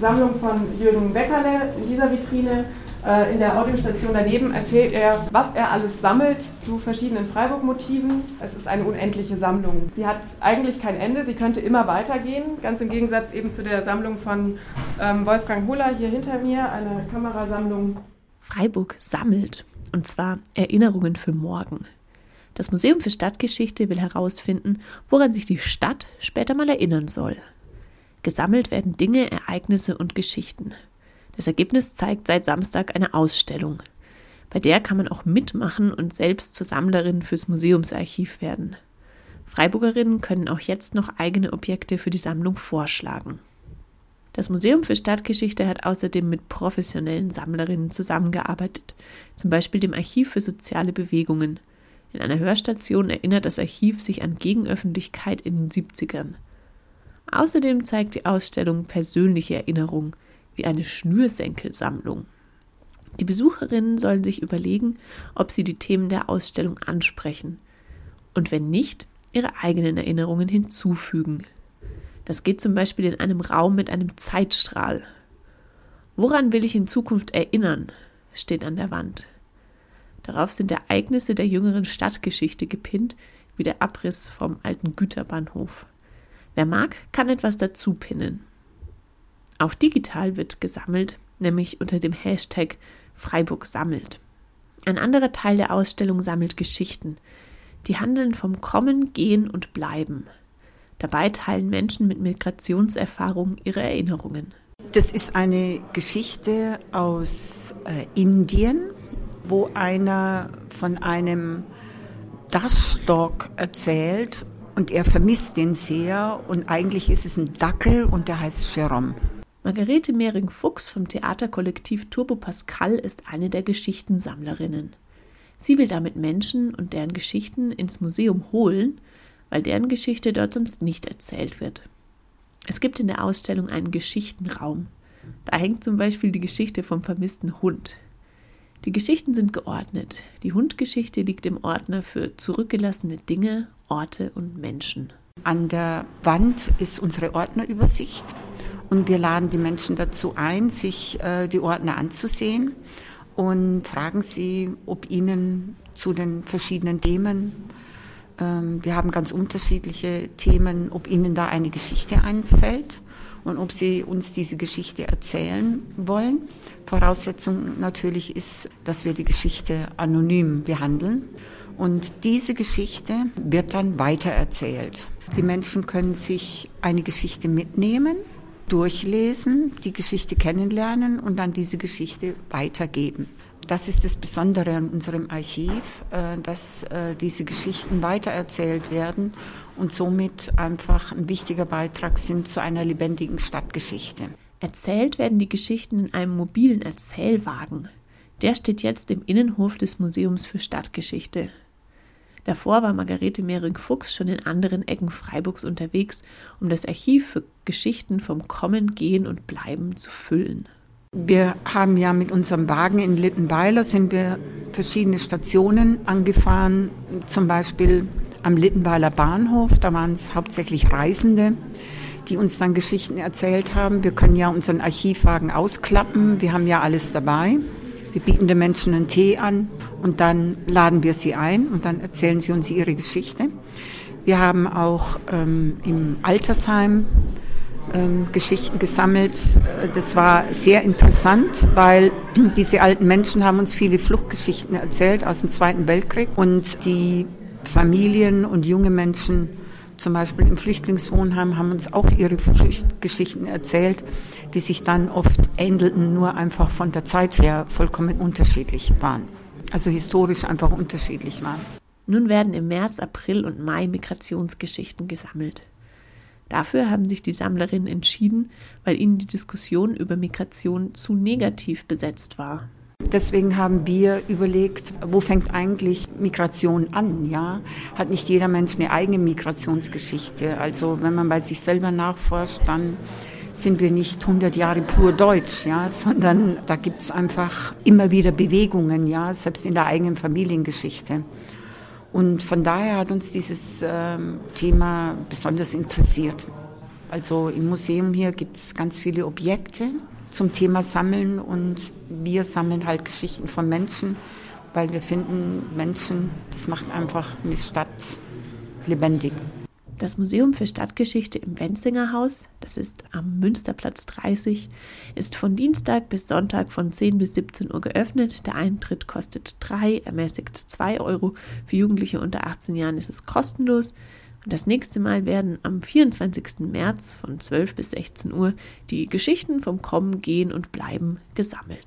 Sammlung von Jürgen Weckerle in dieser Vitrine. Äh, in der Audiostation daneben erzählt er, was er alles sammelt zu verschiedenen Freiburg-Motiven. Es ist eine unendliche Sammlung. Sie hat eigentlich kein Ende, sie könnte immer weitergehen, ganz im Gegensatz eben zu der Sammlung von ähm, Wolfgang Huller hier hinter mir, eine Kamerasammlung. Freiburg sammelt, und zwar Erinnerungen für morgen. Das Museum für Stadtgeschichte will herausfinden, woran sich die Stadt später mal erinnern soll. Gesammelt werden Dinge, Ereignisse und Geschichten. Das Ergebnis zeigt seit Samstag eine Ausstellung. Bei der kann man auch mitmachen und selbst zur Sammlerin fürs Museumsarchiv werden. Freiburgerinnen können auch jetzt noch eigene Objekte für die Sammlung vorschlagen. Das Museum für Stadtgeschichte hat außerdem mit professionellen Sammlerinnen zusammengearbeitet, zum Beispiel dem Archiv für soziale Bewegungen. In einer Hörstation erinnert das Archiv sich an Gegenöffentlichkeit in den 70ern. Außerdem zeigt die Ausstellung persönliche Erinnerungen wie eine Schnürsenkelsammlung. Die Besucherinnen sollen sich überlegen, ob sie die Themen der Ausstellung ansprechen und wenn nicht, ihre eigenen Erinnerungen hinzufügen. Das geht zum Beispiel in einem Raum mit einem Zeitstrahl. Woran will ich in Zukunft erinnern? steht an der Wand. Darauf sind Ereignisse der jüngeren Stadtgeschichte gepinnt, wie der Abriss vom alten Güterbahnhof. Wer mag, kann etwas dazu pinnen. Auch digital wird gesammelt, nämlich unter dem Hashtag Freiburg sammelt. Ein anderer Teil der Ausstellung sammelt Geschichten. Die handeln vom Kommen, Gehen und Bleiben. Dabei teilen Menschen mit Migrationserfahrung ihre Erinnerungen. Das ist eine Geschichte aus äh, Indien, wo einer von einem Dachstock erzählt und er vermisst den sehr und eigentlich ist es ein Dackel und der heißt Jerome. Margarete Mehring-Fuchs vom Theaterkollektiv Turbo Pascal ist eine der Geschichtensammlerinnen. Sie will damit Menschen und deren Geschichten ins Museum holen, weil deren Geschichte dort sonst nicht erzählt wird. Es gibt in der Ausstellung einen Geschichtenraum. Da hängt zum Beispiel die Geschichte vom vermissten Hund. Die Geschichten sind geordnet. Die Hundgeschichte liegt im Ordner für zurückgelassene Dinge, Orte und Menschen. An der Wand ist unsere Ordnerübersicht und wir laden die Menschen dazu ein, sich äh, die Ordner anzusehen und fragen sie, ob ihnen zu den verschiedenen Themen, ähm, wir haben ganz unterschiedliche Themen, ob ihnen da eine Geschichte einfällt und ob sie uns diese Geschichte erzählen wollen. Voraussetzung natürlich ist, dass wir die Geschichte anonym behandeln. Und diese Geschichte wird dann weitererzählt. Die Menschen können sich eine Geschichte mitnehmen durchlesen, die Geschichte kennenlernen und dann diese Geschichte weitergeben. Das ist das Besondere an unserem Archiv, äh, dass äh, diese Geschichten weitererzählt werden und somit einfach ein wichtiger Beitrag sind zu einer lebendigen Stadtgeschichte. Erzählt werden die Geschichten in einem mobilen Erzählwagen. Der steht jetzt im Innenhof des Museums für Stadtgeschichte. Davor war Margarete Mehring-Fuchs schon in anderen Ecken Freiburgs unterwegs, um das Archiv für Geschichten vom Kommen, Gehen und Bleiben zu füllen. Wir haben ja mit unserem Wagen in Littenweiler sind wir verschiedene Stationen angefahren, zum Beispiel am Littenweiler Bahnhof. Da waren es hauptsächlich Reisende, die uns dann Geschichten erzählt haben. Wir können ja unseren Archivwagen ausklappen. Wir haben ja alles dabei. Wir bieten den Menschen einen Tee an und dann laden wir sie ein und dann erzählen sie uns ihre Geschichte. Wir haben auch ähm, im Altersheim ähm, Geschichten gesammelt. Das war sehr interessant, weil diese alten Menschen haben uns viele Fluchtgeschichten erzählt aus dem Zweiten Weltkrieg und die Familien und junge Menschen zum Beispiel im Flüchtlingswohnheim haben uns auch ihre Geschichten erzählt, die sich dann oft ähnelten, nur einfach von der Zeit her vollkommen unterschiedlich waren. Also historisch einfach unterschiedlich waren. Nun werden im März, April und Mai Migrationsgeschichten gesammelt. Dafür haben sich die Sammlerinnen entschieden, weil ihnen die Diskussion über Migration zu negativ besetzt war. Deswegen haben wir überlegt, wo fängt eigentlich Migration an? Ja, hat nicht jeder Mensch eine eigene Migrationsgeschichte? Also wenn man bei sich selber nachforscht, dann sind wir nicht 100 Jahre pur deutsch, ja, sondern da gibt es einfach immer wieder Bewegungen, ja, selbst in der eigenen Familiengeschichte. Und von daher hat uns dieses ähm, Thema besonders interessiert. Also im Museum hier gibt es ganz viele Objekte zum Thema Sammeln und wir sammeln halt Geschichten von Menschen, weil wir finden, Menschen, das macht einfach eine Stadt lebendig. Das Museum für Stadtgeschichte im Wenzinger Haus, das ist am Münsterplatz 30, ist von Dienstag bis Sonntag von 10 bis 17 Uhr geöffnet. Der Eintritt kostet 3, ermäßigt 2 Euro. Für Jugendliche unter 18 Jahren ist es kostenlos. Das nächste Mal werden am 24. März von 12 bis 16 Uhr die Geschichten vom Kommen, Gehen und Bleiben gesammelt.